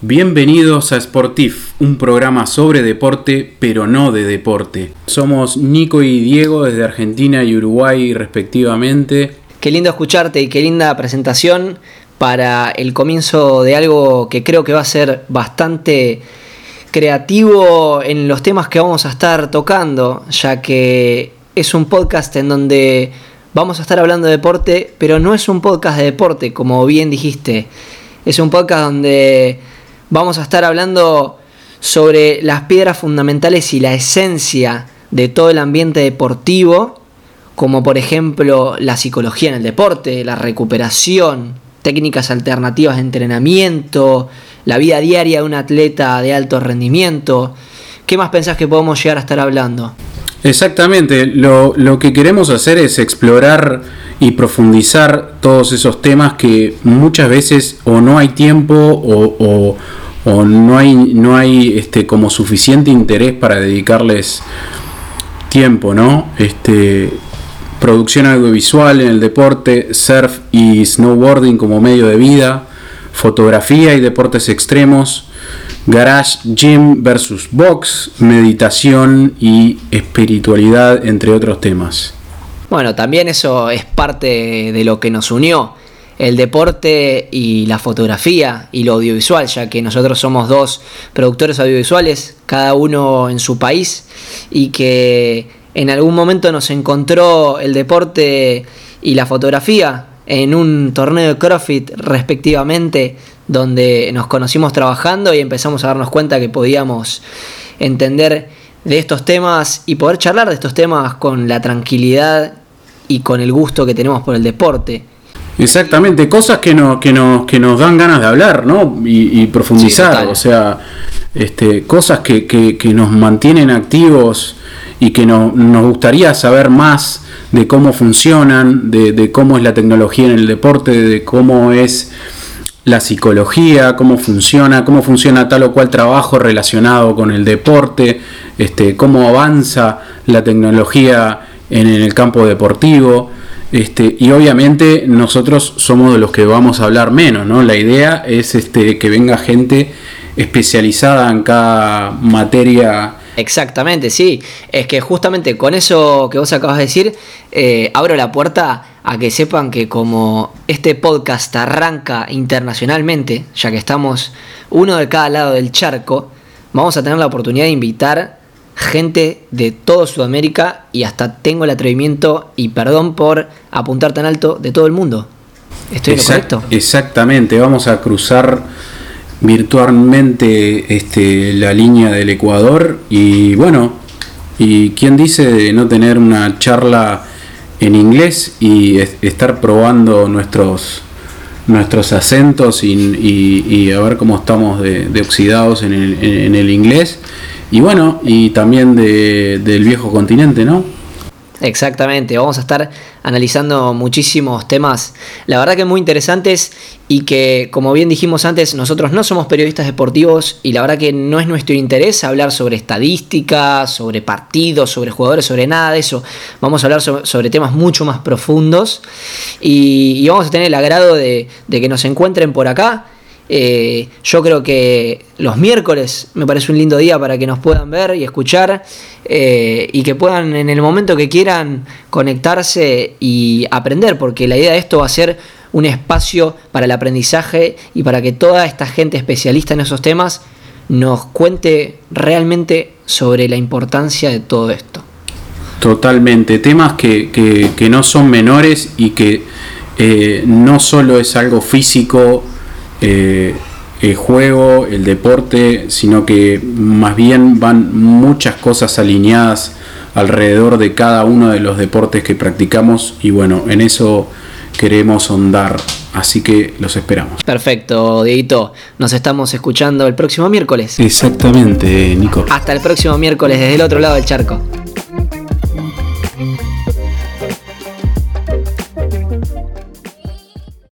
Bienvenidos a Sportif, un programa sobre deporte, pero no de deporte. Somos Nico y Diego desde Argentina y Uruguay respectivamente. Qué lindo escucharte y qué linda presentación para el comienzo de algo que creo que va a ser bastante creativo en los temas que vamos a estar tocando, ya que es un podcast en donde vamos a estar hablando de deporte, pero no es un podcast de deporte, como bien dijiste. Es un podcast donde vamos a estar hablando sobre las piedras fundamentales y la esencia de todo el ambiente deportivo, como por ejemplo la psicología en el deporte, la recuperación, técnicas alternativas de entrenamiento, la vida diaria de un atleta de alto rendimiento. ¿Qué más pensás que podemos llegar a estar hablando? Exactamente, lo, que queremos hacer es explorar y profundizar todos esos temas que muchas veces o no hay tiempo o, o no hay, no hay este, como suficiente interés para dedicarles tiempo, ¿no? Este, producción audiovisual en el deporte, surf y snowboarding como medio de vida, fotografía y deportes extremos, garage gym versus box, meditación y espiritualidad, entre otros temas. Bueno, también eso es parte de lo que nos unió el deporte y la fotografía y lo audiovisual, ya que nosotros somos dos productores audiovisuales, cada uno en su país, y que en algún momento nos encontró el deporte y la fotografía en un torneo de CrossFit respectivamente, donde nos conocimos trabajando y empezamos a darnos cuenta que podíamos entender de estos temas y poder charlar de estos temas con la tranquilidad y con el gusto que tenemos por el deporte. Exactamente, cosas que, no, que, nos, que nos dan ganas de hablar, ¿no? Y, profundizar, o sea, este, cosas que, que, nos mantienen activos y que no, nos gustaría saber más de cómo funcionan, de, cómo es la tecnología en el deporte, de cómo es la psicología, cómo funciona, cómo funciona tal o cual trabajo relacionado con el deporte, este, cómo avanza la tecnología en el campo deportivo. Este, y obviamente nosotros somos de los que vamos a hablar menos, ¿no? La idea es este, que venga gente especializada en cada materia. Exactamente, sí. Es que justamente con eso que vos acabas de decir, eh, abro la puerta a que sepan que como este podcast arranca internacionalmente, ya que estamos uno de cada lado del charco, vamos a tener la oportunidad de invitar gente de todo Sudamérica y hasta tengo el atrevimiento y perdón por apuntar tan alto de todo el mundo. ¿Estoy en lo correcto? Exactamente, vamos a cruzar virtualmente este, la línea del Ecuador y bueno, y quién dice de no tener una charla en inglés y estar probando nuestros nuestros acentos y, a ver cómo estamos de, oxidados en el, en el inglés y bueno, y también de, del viejo continente, ¿no? Exactamente, vamos a estar analizando muchísimos temas, la verdad que muy interesantes y que, como bien dijimos antes, nosotros no somos periodistas deportivos y la verdad que no es nuestro interés hablar sobre estadísticas, sobre partidos, sobre jugadores, sobre nada de eso. Vamos a hablar sobre, temas mucho más profundos y, vamos a tener el agrado de, de que nos encuentren por acá eh, yo creo que los miércoles me parece un lindo día para que nos puedan ver y escuchar eh, y que puedan en el momento que quieran conectarse y aprender, porque la idea de esto va a ser un espacio para el aprendizaje y para que toda esta gente especialista en esos temas nos cuente realmente sobre la importancia de todo esto. Totalmente, temas que, no son menores y que eh, no solo es algo físico, eh, el juego, el deporte, sino que más bien van muchas cosas alineadas alrededor de cada uno de los deportes que practicamos y bueno, en eso queremos ondar, así que los esperamos. Perfecto, Dieguito, nos estamos escuchando el próximo miércoles. Exactamente, Nico. Hasta el próximo miércoles desde el otro lado del charco.